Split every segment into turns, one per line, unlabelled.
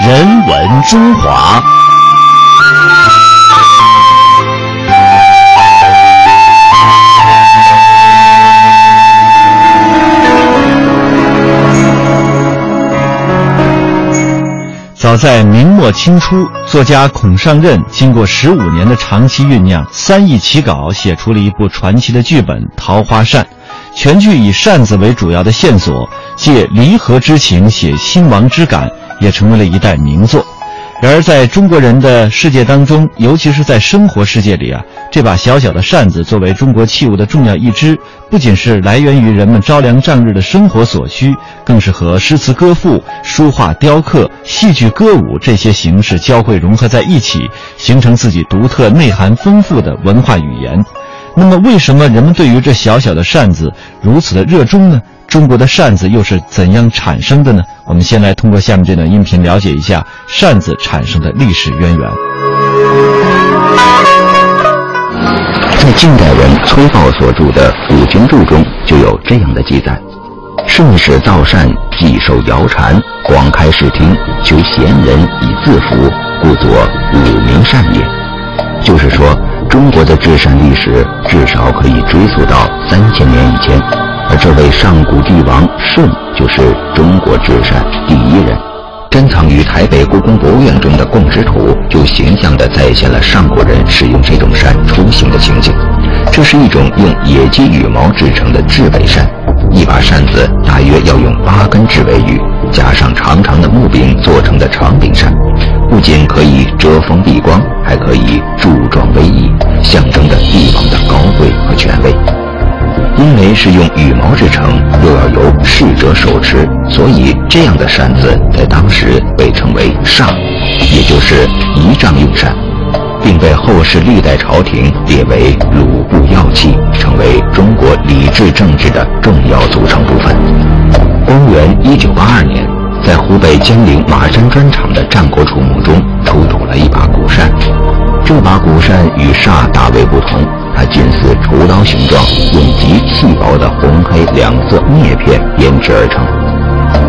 人文中华。早在明末清初，作家孔尚任经过十五年的长期酝酿，三易其稿，写出了一部传奇的剧本《桃花扇》。全剧以扇子为主要的线索，借离合之情写兴亡之感，也成为了一代名作。然而，在中国人的世界当中，尤其是在生活世界里啊，这把小小的扇子作为中国器物的重要一支，不仅是来源于人们朝凉暮日的生活所需，更是和诗词歌赋、书画雕刻、戏剧歌舞这些形式交汇融合在一起，形成自己独特、内涵丰富的文化语言。那么，为什么人们对于这小小的扇子如此的热衷呢？中国的扇子又是怎样产生的呢？我们先来通过下面这段音频了解一下扇子产生的历史渊源。
在近代人崔豹所著的《古今注》中就有这样的记载：盛世造扇，既受谣传，广开视听，求贤人以自服，故作五名扇也。就是说，中国的制扇历史至少可以追溯到三千年以前。而这位上古帝王舜就是中国制扇第一人。珍藏于台北故宫博物院中的供职图，就形象地再现了上古人使用这种扇出行的情景。这是一种用野鸡羽毛制成的雉尾扇，一把扇子大约要用八根雉尾羽，加上长长的木柄做成的长柄扇，不仅可以遮风避光，还可以柱状威仪，象征着帝王的高贵和权威。因为是用羽毛制成，又要由侍者手持，所以这样的扇子在当时被称为扇，也就是仪仗用扇，并被后世历代朝廷列为鲁部要器，成为中国礼制政治的重要组成部分。公元一九八二年，在湖北江陵马山砖厂的战国楚墓中出土了一把古扇，这把古扇与煞大为不同。它近似厨刀形状，用极细薄的红黑两色篾片编织而成。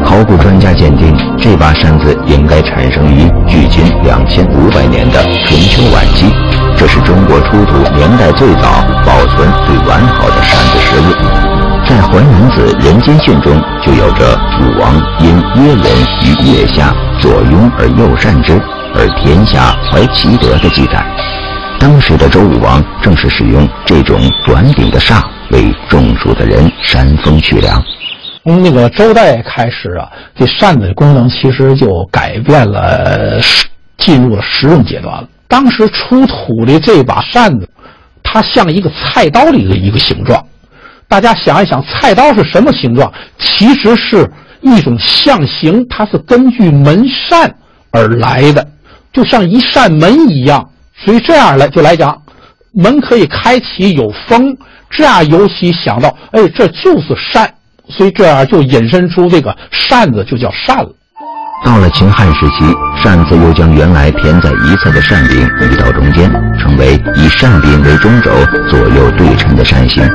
考古专家鉴定，这把扇子应该产生于距今两千五百年的春秋晚期，这是中国出土年代最早、保存最完好的扇子实物。在《淮南子·人间训》中就有着武王因耶人于腋下左拥而右扇之，而天下怀其德的记载。当时的周武王正是使用这种短柄的扇为中暑的人扇风祛凉。
从那个周代开始啊，这扇子的功能其实就改变了，进入了实用阶段了。当时出土的这把扇子，它像一个菜刀里的一个形状。大家想一想，菜刀是什么形状？其实是一种象形，它是根据门扇而来的，就像一扇门一样。所以这样来就来讲，门可以开启有风，这样尤其想到，哎，这就是扇，所以这样就引申出这个扇子就叫扇了。
到了秦汉时期，扇子又将原来偏在一侧的扇柄移到中间，成为以扇柄为中轴、左右对称的扇形。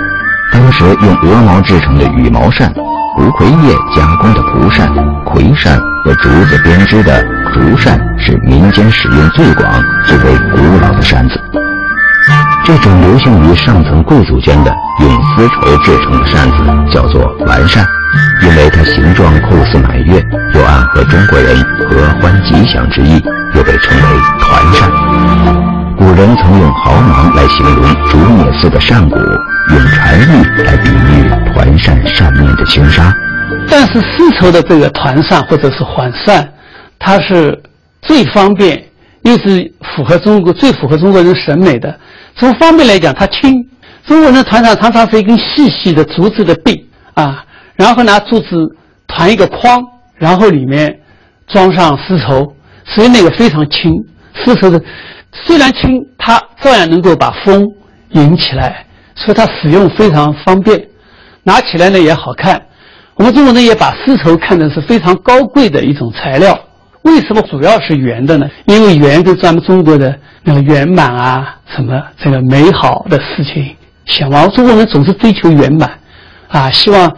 当时用鹅毛制成的羽毛扇、胡葵叶加工的蒲扇、葵扇和竹子编织的竹扇是民间使用最广、最为古老的扇子。这种流行于上层贵族间的用丝绸制成的扇子叫做完扇，因为它形状酷似满月，又暗合中国人合欢吉祥之意，又被称为团扇。古人曾用毫芒来形容竹篾似的扇骨。用蝉翼来比喻团扇扇面的轻纱，
但是丝绸的这个团扇或者是环扇，它是最方便，又是符合中国最符合中国人审美的。从方便来讲，它轻。中国人团扇常常是一根细细的竹子的柄啊，然后拿竹子团一个框，然后里面装上丝绸，所以那个非常轻。丝绸的虽然轻，它照样能够把风引起来，所以它使用非常方便，拿起来呢也好看。我们中国人也把丝绸看的是非常高贵的一种材料。为什么主要是圆的呢？因为圆跟咱们中国的那个圆满啊，什么这个美好的事情想往。中国人总是追求圆满，啊，希望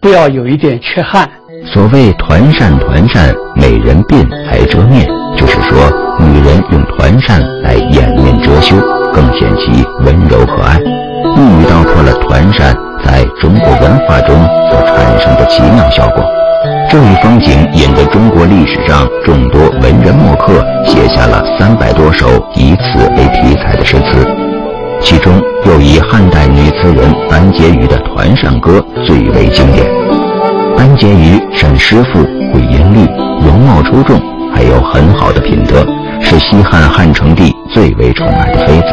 不要有一点缺憾。
所谓团扇团扇，美人鬓来遮面，就是说女人用团扇来掩面遮羞，更显其温柔和蔼。一语道破了团扇在中国文化中所产生的奇妙效果。这一风景引得中国历史上众多文人墨客写下了三百多首以此为题材的诗词，其中又以汉代女词人班婕妤的《团扇歌》最为经典。班婕妤善诗赋，会音律，容貌出众，还有很好的品德，是西汉汉成帝最为宠爱的妃子。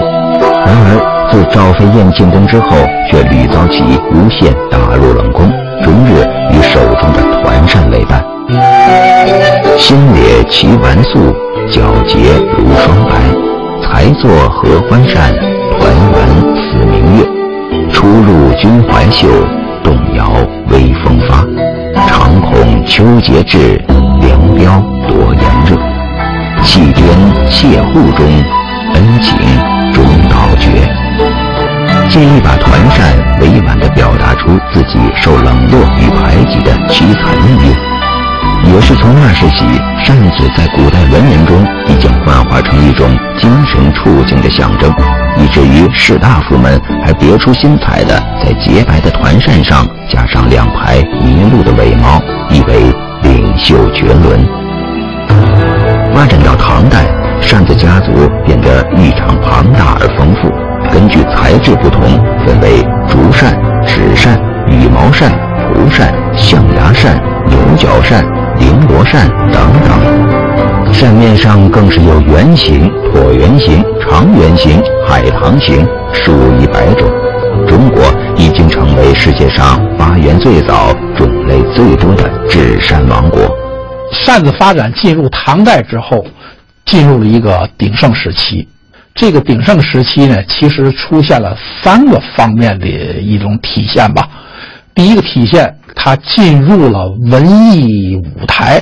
然而自赵飞燕进宫之后，却屡遭其诬陷，打入冷宫。终日与手中的团扇为伴，心裂其纨素，皎洁如霜白。才作合欢扇，团圆似明月。初入君怀袖，动摇微风发。常恐秋节至，凉飙多炎热。气颠切户中，恩情终道绝。借一把团扇，委婉地表达出自己受冷落与排挤的凄惨命运，也是从那时起，扇子在古代文人中已经幻化成一种精神处境的象征，以至于士大夫们还别出心裁地在洁白的团扇上加上两排麋鹿的尾毛，意为领袖绝伦。发展到唐代，扇子家族变得异常庞大而丰富。根据材质不同，分为竹扇、纸扇、羽毛扇、蒲扇、象牙扇、牛角扇、绫罗扇等等。扇面上更是有圆形、椭圆形、长圆形、海棠形，数以百种。中国已经成为世界上发源最早、种类最多的纸扇王国。
扇子发展进入唐代之后，进入了一个鼎盛时期。这个鼎盛时期呢，其实出现了三个方面的一种体现吧。第一个体现，它进入了文艺舞台，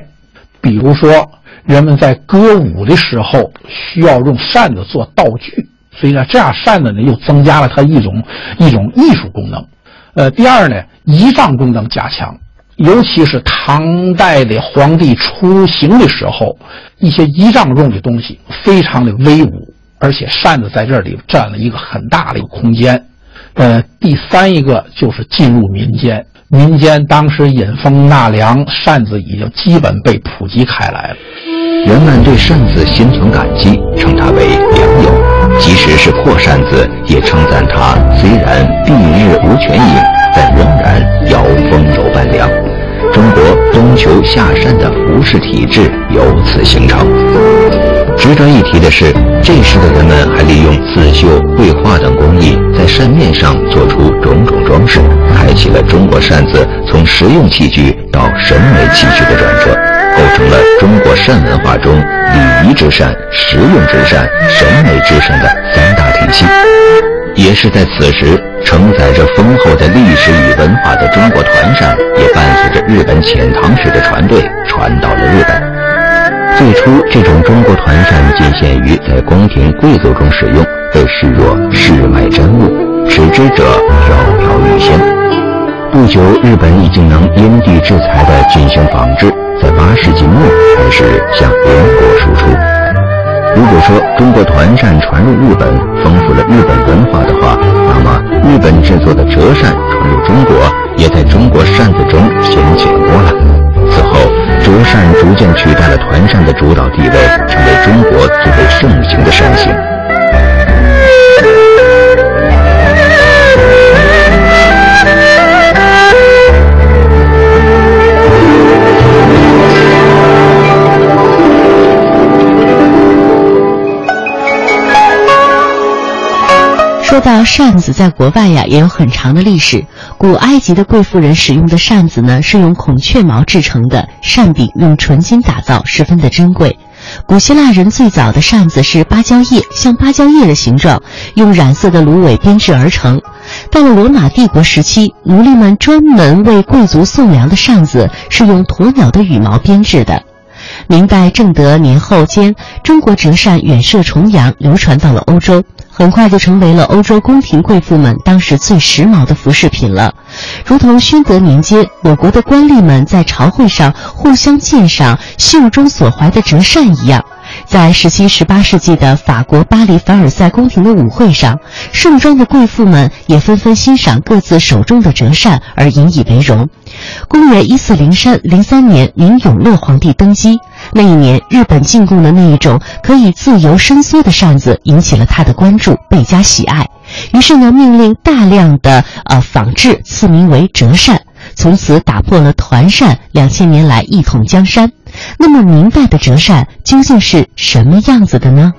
比如说人们在歌舞的时候需要用扇子做道具，所以呢，这样扇子呢又增加了它一种一种艺术功能。呃，第二呢，仪仗功能加强，尤其是唐代的皇帝出行的时候，一些仪仗用的东西非常的威武。而且扇子在这里占了一个很大的一个空间，呃，第三一个就是进入民间，民间当时引风纳凉，扇子已经基本被普及开来了。
人们对扇子心存感激，称它为良友；即使是破扇子，也称赞它虽然蔽日无泉影，但仍然摇风柔伴凉。中国冬秋夏扇的服饰体制由此形成。值得一提的是，这时的人们还利用刺绣、绘画等工艺，在扇面上做出种种装饰，开启了中国扇子从实用器具到审美器具的转折，构成了中国扇文化中礼仪之扇、实用之扇、审美之扇的三大体系。也是在此时，承载着丰厚的历史与文化的中国团扇，也伴随着日本遣唐使的船队传到了日本。最初，这种中国团扇仅限于在宫廷贵族中使用，被视若世外珍物，使之者飘飘欲仙。不久，日本已经能因地制裁地进行仿制，在八世纪末开始向邻国输出。如果说中国团扇传入日本，丰富了日本文化的话，那么日本制作的折扇传入中国，也在中国扇子中掀起了波澜。此后，折扇逐渐取代了团扇的主导地位，成为中国最为盛行的扇形。
到扇子，在国外呀也有很长的历史。古埃及的贵妇人使用的扇子呢，是用孔雀毛制成的，扇柄用纯金打造，十分的珍贵。古希腊人最早的扇子是芭蕉叶，像芭蕉叶的形状，用染色的芦苇编制而成。到了罗马帝国时期，奴隶们专门为贵族送粮的扇子是用鸵鸟的羽毛编制的。明代正德年后间，中国折扇远涉重洋，流传到了欧洲，很快就成为了欧洲宫廷贵妇们当时最时髦的服饰品了。如同宣德年间，我国的官吏们在朝会上互相鉴赏袖中所怀的折扇一样。在十七、十八世纪的法国巴黎凡尔赛宫廷的舞会上，盛装的贵妇们也纷纷欣赏各自手中的折扇而引以为荣。公元一四零三零三年，明永乐皇帝登基，那一年日本进贡的那一种可以自由伸缩的扇子引起了他的关注，倍加喜爱。于是呢，命令大量的呃仿制，赐名为折扇。从此打破了团扇两千年来一统江山。那么明代的折扇究竟是什么样子的呢？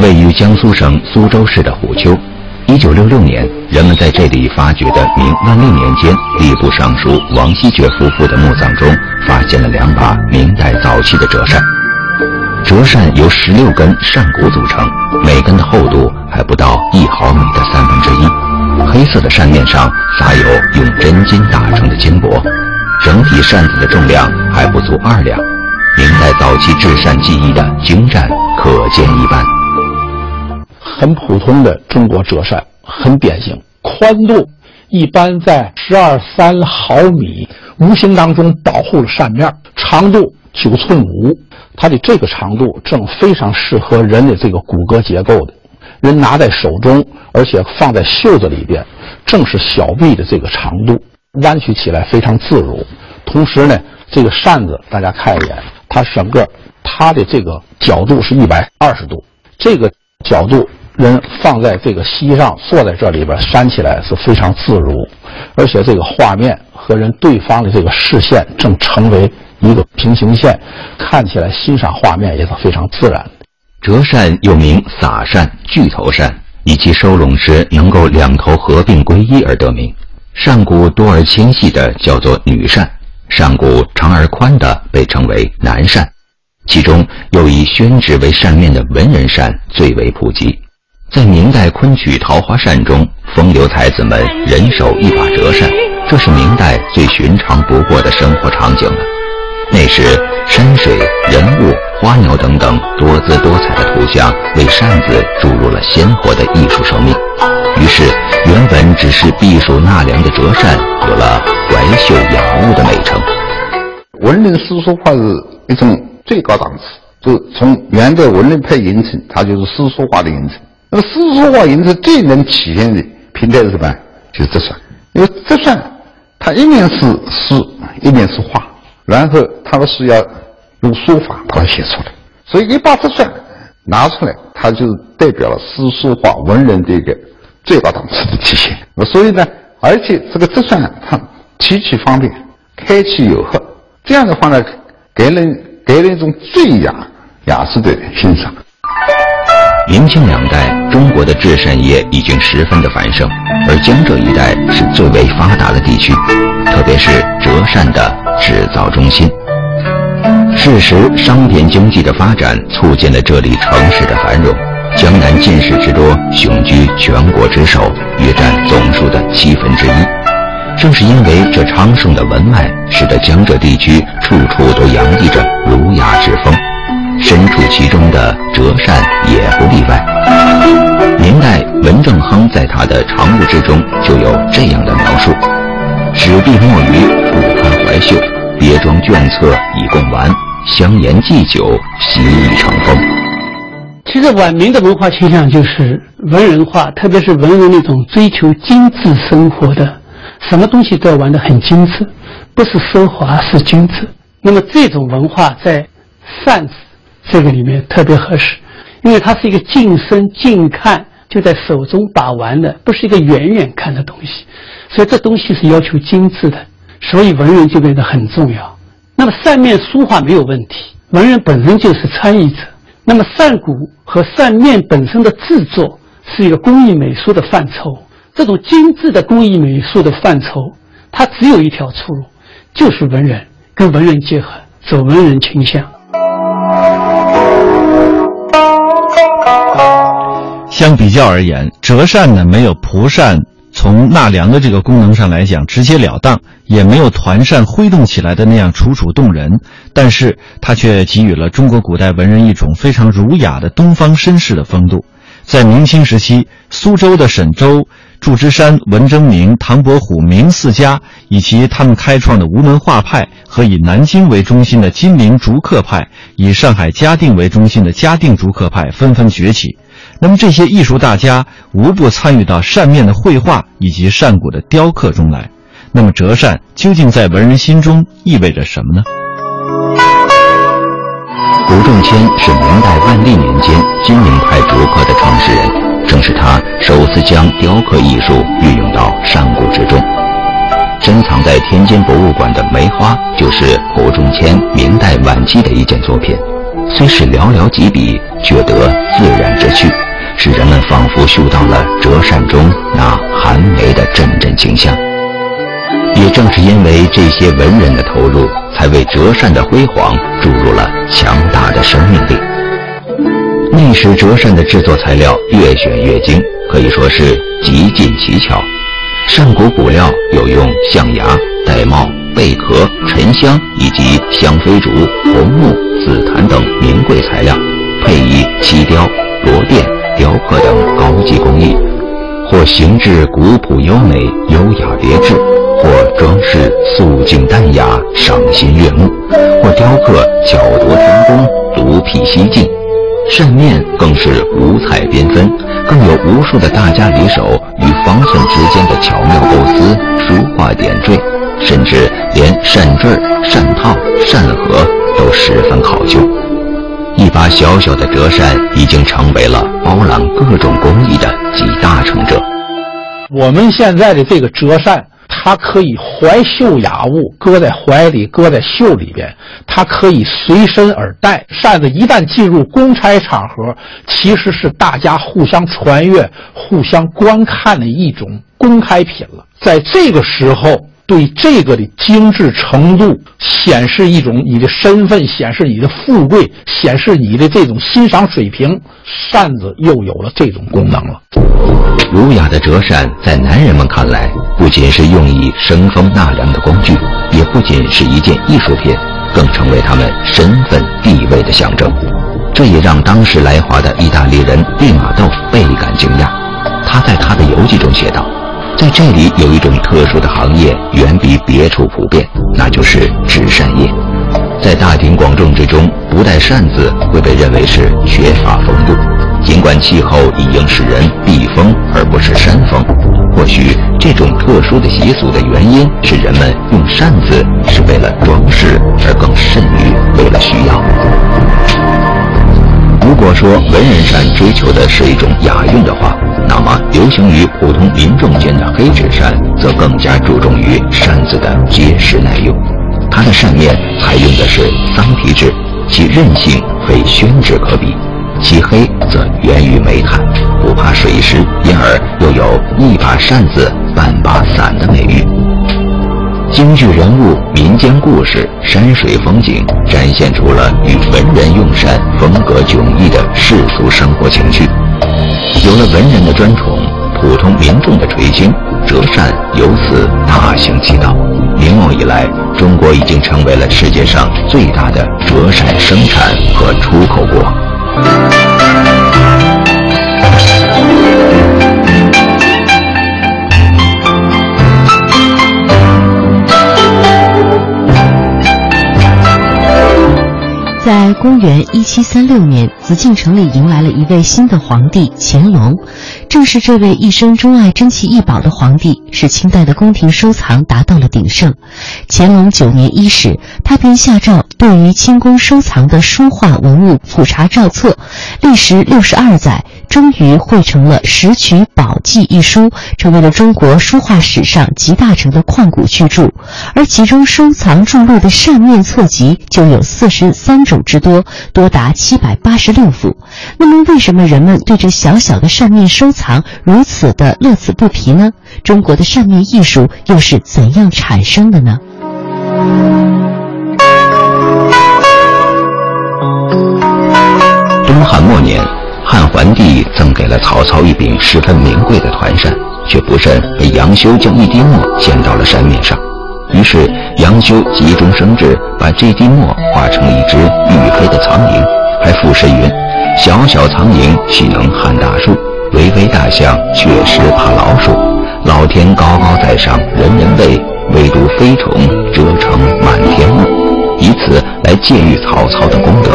位于江苏省苏州市的虎丘，一九六六年，人们在这里发掘的明万历年间吏部尚书王希爵夫妇的墓葬中，发现了两把明代早期的折扇。折扇由十六根扇骨组成，每根的厚度还不到一毫米的三分之一。黑色的扇面上撒有用真金打成的金箔，整体扇子的重量还不足二两。明代早期制扇技艺的精湛可见一斑。
很普通的中国折扇，很典型，宽度一般在十二三毫米，无形当中保护了扇面。长度九寸五，它的这个长度正非常适合人的这个骨骼结构的。人拿在手中，而且放在袖子里边，正是小臂的这个长度，弯曲起来非常自如。同时呢，这个扇子大家看一眼，它整个它的这个角度是一百二十度，这个角度人放在这个膝上，坐在这里边扇起来是非常自如，而且这个画面和人对方的这个视线正成为一个平行线，看起来欣赏画面也是非常自然。
折扇又名撒扇、巨头扇，以其收拢时能够两头合并归一而得名。扇骨多而纤细的叫做女扇，扇骨长而宽的被称为男扇。其中又以宣纸为扇面的文人扇最为普及。在明代昆曲《桃花扇》中，风流才子们人手一把折扇，这是明代最寻常不过的生活场景了。那时，山水、人物。花鸟等等多姿多彩的图像为扇子注入了鲜活的艺术生命，于是原本只是避暑纳凉的折扇有了怀秀雅物的美称。
文人诗书画是一种最高档次，就从元代文人派形成，它就是诗书画的形成。那么诗书画形成最能体现的平台是什么？就是折扇，因为折扇它一面是诗，一面是画，然后它的诗要。用书法把它写出来，所以一把折扇拿出来，它就代表了诗书画文人的一个最高档次的体现。那所以呢，而且这个折扇它提起方便，开启有合，这样的话呢，给人给人一种最雅雅致的欣赏。
明清两代，中国的制扇业已经十分的繁盛，而江浙一带是最为发达的地区，特别是折扇的制造中心。事实，商品经济的发展促进了这里城市的繁荣。江南进士之多，雄居全国之首，约占总数的七分之一。正是因为这昌盛的文脉，使得江浙地区处处都洋溢着儒雅之风。身处其中的折扇也不例外。明代文正亨在他的常物之中就有这样的描述：“纸币墨鱼，不堪怀袖。”别装卷册以供玩，香言祭酒习以成风。
其实晚明的文化倾向就是文人化，特别是文人那种追求精致生活的，什么东西都要玩得很精致，不是奢华是精致。那么这种文化在扇子这个里面特别合适，因为它是一个近身近看就在手中把玩的，不是一个远远看的东西，所以这东西是要求精致的。所以文人就变得很重要。那么扇面书画没有问题，文人本身就是参与者。那么扇骨和扇面本身的制作是一个工艺美术的范畴。这种精致的工艺美术的范畴，它只有一条出路，就是文人跟文人结合。走文人倾向。
相比较而言，折扇呢没有蒲扇从纳凉的这个功能上来讲直截了当，也没有团扇挥动起来的那样楚楚动人，但是它却给予了中国古代文人一种非常儒雅的东方绅士的风度。在明清时期，苏州的沈周、祝枝山、文征明、唐伯虎、明四家，以及他们开创的吴门画派和以南京为中心的金陵竹刻派，以上海嘉定为中心的嘉定竹刻派纷纷崛起。那么这些艺术大家无不参与到扇面的绘画以及扇骨的雕刻中来。那么折扇究竟在文人心中意味着什么呢？
胡仲谦是明代万历年间金陵派竹刻的创始人，正是他首次将雕刻艺术运用到扇骨之中。珍藏在天津博物馆的梅花，就是胡仲谦明代晚期的一件作品。虽是寥寥几笔，却得自然之趣，使人们仿佛嗅到了折扇中那寒梅的阵阵清香。也正是因为这些文人的投入，才为折扇的辉煌注入了强大的生命力。那时折扇的制作材料越选越精，可以说是极尽奇巧。扇骨骨料有用象牙、玳瑁、贝壳、沉香以及香妃竹、红木、紫檀等名贵材料，配以漆雕、螺钿、雕刻等高级工艺，或形制古朴优美、优雅别致，或装饰素净淡雅、赏心悦目，或雕刻巧夺天工、独辟蹊径。扇面更是五彩缤纷，更有无数的大家离手与方寸之间的巧妙构思、书画点缀，甚至连扇坠、扇套、扇盒都十分考究。一把小小的折扇已经成为了包揽各种工艺的集大成者。
我们现在的这个折扇。它可以怀袖雅物，搁在怀里，搁在袖里边。它可以随身而带。扇子一旦进入公差场合，其实是大家互相传阅、互相观看的一种公开品了。在这个时候，对这个的精致程度，显示一种你的身份，显示你的富贵，显示你的这种欣赏水平。扇子又有了这种功能了。
儒雅的折扇，在男人们看来，不仅是用以生风纳凉的工具，也不仅是一件艺术品，更成为他们身份地位的象征。这也让当时来华的意大利人利玛窦倍感惊讶。他在他的游记中写道：“在这里有一种特殊的行业，远比别处普遍，那就是纸扇业。在大庭广众之中，不带扇子会被认为是缺乏风度。”尽管气候已经使人避风而不是扇风，或许这种特殊的习俗的原因是人们用扇子是为了装饰，而更甚于为了需要。如果说文人扇追求的是一种雅韵的话，那么流行于普通民众间的黑纸扇则更加注重于扇子的结实耐用。它的扇面采用的是桑皮纸，其韧性非宣纸可比。其黑则源于煤炭，不怕水湿，因而又有一把扇子半把伞的美誉。京剧人物、民间故事、山水风景，展现出了与文人用扇风格迥异的世俗生活情趣。有了文人的专宠，普通民众的垂青，折扇由此大行其道。明末以来，中国已经成为了世界上最大的折扇生产和出口国。
在公元一七三六年，紫禁城里迎来了一位新的皇帝乾隆。正是这位一生钟爱珍奇异宝的皇帝，使清代的宫廷收藏达到了鼎盛。乾隆九年伊始，他便下诏对于清宫收藏的书画文物普查照册，历时六十二载。终于汇成了《石渠宝记》一书，成为了中国书画史上集大成的旷古巨著。而其中收藏著录的扇面册籍就有四十三种之多，多达七百八十六幅。那么，为什么人们对这小小的扇面收藏如此的乐此不疲呢？中国的扇面艺术又是怎样产生的呢？
东汉末年，汉桓帝赠给了曹操一柄十分名贵的团扇，却不慎被杨修将一滴墨溅到了扇面上。于是杨修急中生智，把这滴墨画成了一只玉飞的苍蝇，还赋诗云：“小小苍蝇岂能撼大树？巍巍大象确实怕老鼠。老天高高在上，人人畏，唯独飞虫遮成满天雾。”以此来借喻曹操的功德。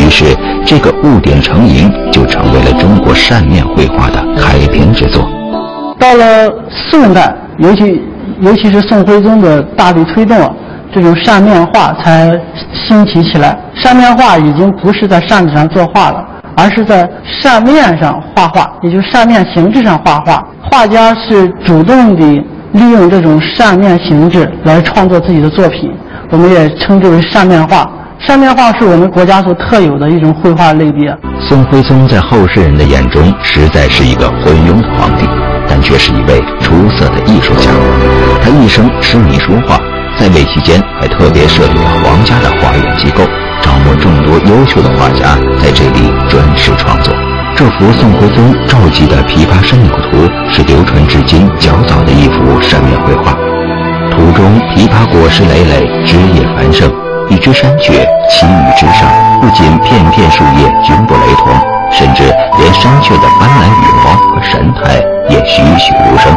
于是这个雾点成营就成为了中国扇面绘画的开篇之作。
到了宋代，尤其尤其是宋徽宗的大力推动啊，这种扇面画才兴起起来。扇面画已经不是在扇子上作画了，而是在扇面上画画，也就是扇面形制上画画。画家是主动地利用这种扇面形制来创作自己的作品，我们也称之为扇面画。扇面画是我们国家所特有的一种绘画类别。
宋徽宗在后世人的眼中实在是一个昏庸的皇帝。但却是一位出色的艺术家，他一生痴迷书画，在位期间还特别设立了皇家的画院机构，招募众多优秀的画家在这里专事创作。这幅宋徽宗召集的《琵琶山鸟图》是流传至今较早的一幅扇面绘画，图中枇杷果实累累，枝叶繁盛，一只山雀栖于枝上，不仅片片树叶均不雷同，甚至连山雀的斑斓羽毛和神态。也栩栩如生，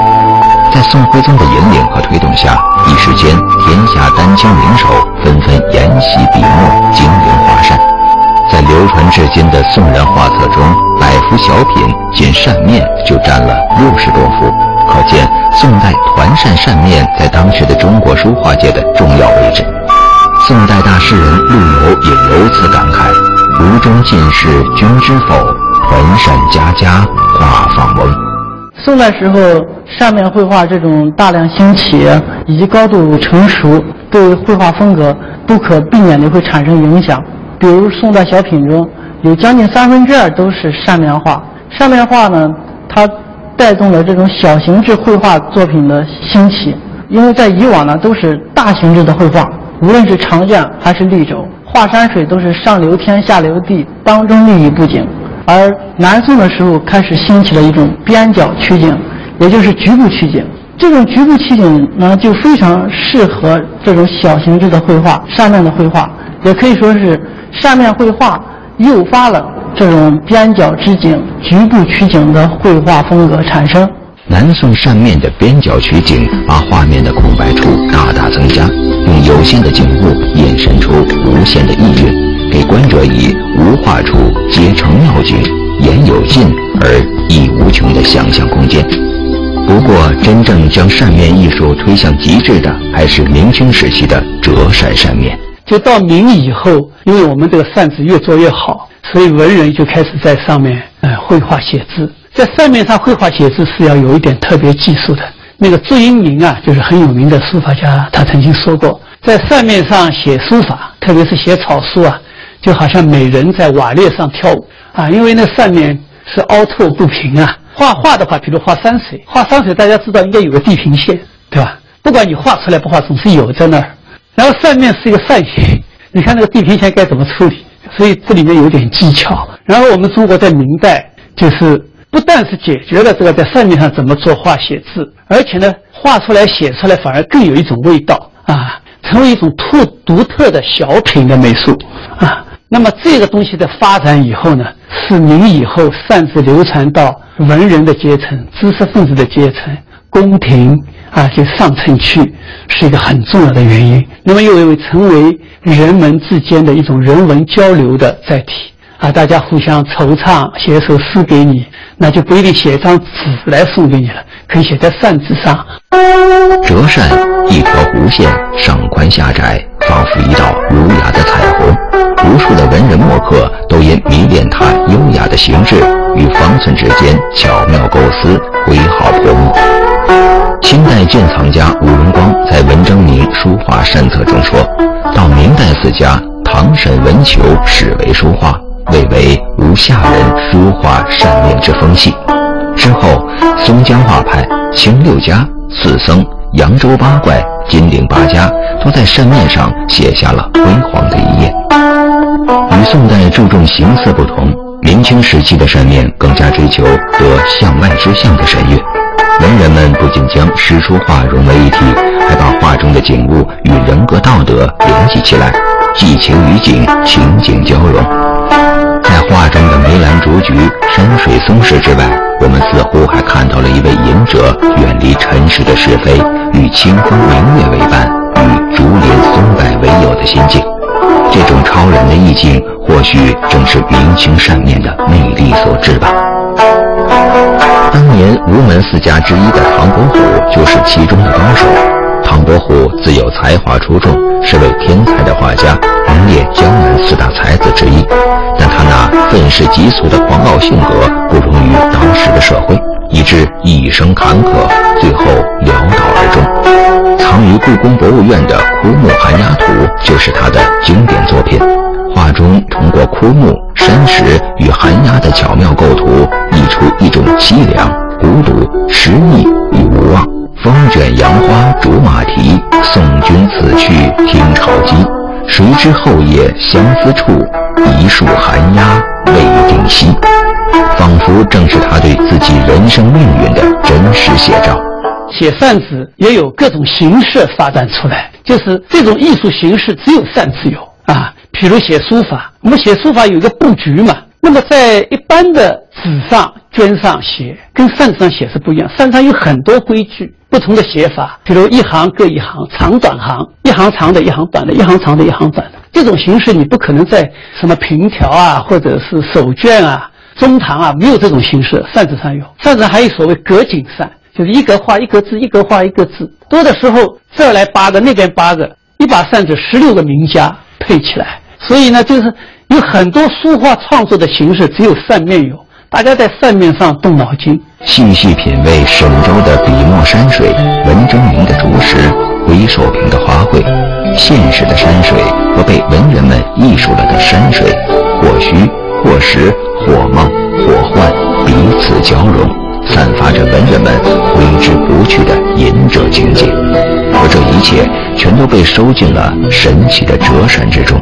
在宋徽宗的引领和推动下，一时间天下丹青名手纷纷研习笔墨，精研画扇。在流传至今的宋人画册中，百幅小品仅扇面就占了六十多幅，可见宋代团扇扇面在当时的中国书画界的重要位置。宋代大诗人陆游也由此感慨：“吴中进士君知否？团扇家家画舫翁。”
宋代时候，扇面绘画这种大量兴起以及高度成熟，对绘画风格不可避免的会产生影响。比如宋代小品中有将近三分之二都是扇面画。扇面画呢，它带动了这种小型制绘画作品的兴起。因为在以往呢，都是大型制的绘画，无论是长卷还是立轴，画山水都是上流天下流地，当中立一布景。而南宋的时候开始兴起了一种边角取景，也就是局部取景。这种局部取景呢，就非常适合这种小型制的绘画、扇面的绘画，也可以说是扇面绘画诱发了这种边角之景、局部取景的绘画风格产生。
南宋扇面的边角取景，把画面的空白处大大增加，用有限的景物引申出无限的意蕴。给观者以无画处皆成妙景，言有尽而意无穷的想象空间。不过，真正将扇面艺术推向极致的，还是明清时期的折扇扇面。
就到明以后，因为我们这个扇子越做越好，所以文人就开始在上面呃绘画写字。在扇面上绘画写字是要有一点特别技术的。那个祝英明啊，就是很有名的书法家，他曾经说过，在扇面上写书法，特别是写草书啊。就好像美人在瓦砾上跳舞啊，因为那扇面是凹凸不平啊。画画的话，比如画山水，画山水大家知道应该有个地平线，对吧？不管你画出来不画，总是有在那儿。然后扇面是一个扇形，你看那个地平线该怎么处理？所以这里面有点技巧。然后我们中国在明代，就是不但是解决了这个在扇面上怎么作画写字，而且呢，画出来写出来反而更有一种味道啊，成为一种特独特的小品的美术啊。那么这个东西的发展以后呢，是明以后擅自流传到文人的阶层、知识分子的阶层、宫廷啊，就上层去，是一个很重要的原因。那么又为成为人们之间的一种人文交流的载体啊，大家互相惆怅，写一首诗给你，那就不一定写一张纸来送给你了，可以写在扇子上。
折扇一条弧线，上宽下窄，仿佛一道儒雅的彩虹。无数的文人墨客都因迷恋它优雅的形制与方寸之间巧妙构思，挥毫泼墨。代鉴藏家吴荣光在《文征明书画扇册》中说：“到明代四家，唐沈文求始为书画，未为无下人书画扇面之风气。之后，松江画派、清六家、四僧、扬州八怪、金陵八家，都在扇面上写下了辉煌的一页。与宋代注重形色不同，明清时期的扇面更加追求得向外之象的神韵，文人们不仅将诗书画融为一体，还把画中的景物与人格道德联系起来，寄情于景，情景交融。在画中的梅兰竹菊、山水松石之外，我们似乎还看到了一位隐者远离尘世的是非，与清风明月为伴，与竹林松柏为友的心境。这种超然的意境，或许正是明清扇面的魅力所致吧。当年吴门四家之一的唐伯虎就是其中的高手。唐伯虎自幼才华出众，是位天才的画家，名列江南四大才子之一。但他那愤世嫉俗的狂傲性格，不容于当时的社会，以致一生坎坷，最后潦倒而终。故宫博物院的《枯木寒鸦图》就是他的经典作品。画中通过枯木、山石与寒鸦的巧妙构图，溢出一种凄凉、孤独、失意与无望。风卷杨花竹马蹄，送君此去听潮鸡。谁知后夜相思处，一树寒鸦未定息。仿佛正是他对自己人生命运的真实写照。
写扇子也有各种形式发展出来，就是这种艺术形式只有扇子有啊。比如写书法，我们写书法有一个布局嘛。那么在一般的纸上、绢上写，跟扇子上写是不一样。扇上有很多规矩，不同的写法，比如一行各一行，长短行，一行长的，一行短的，一行长的，一行短的。这种形式你不可能在什么平条啊，或者是手绢啊、中堂啊，没有这种形式。扇子上有，扇子还有所谓格景扇。就是一格画一个字，一格画一个字。多的时候这来八个，那边八个，一把扇子十六个名家配起来。所以呢，就是有很多书画创作的形式，只有扇面有。大家在扇面上动脑筋，
细细品味沈周的笔墨山水，文征明的竹石，回首平的花卉，现实的山水和被文人们艺术了的山水，或虚或实，或梦或幻，彼此交融。散发着文人们挥之不去的隐者情结，而这一切全都被收进了神奇的折扇之中。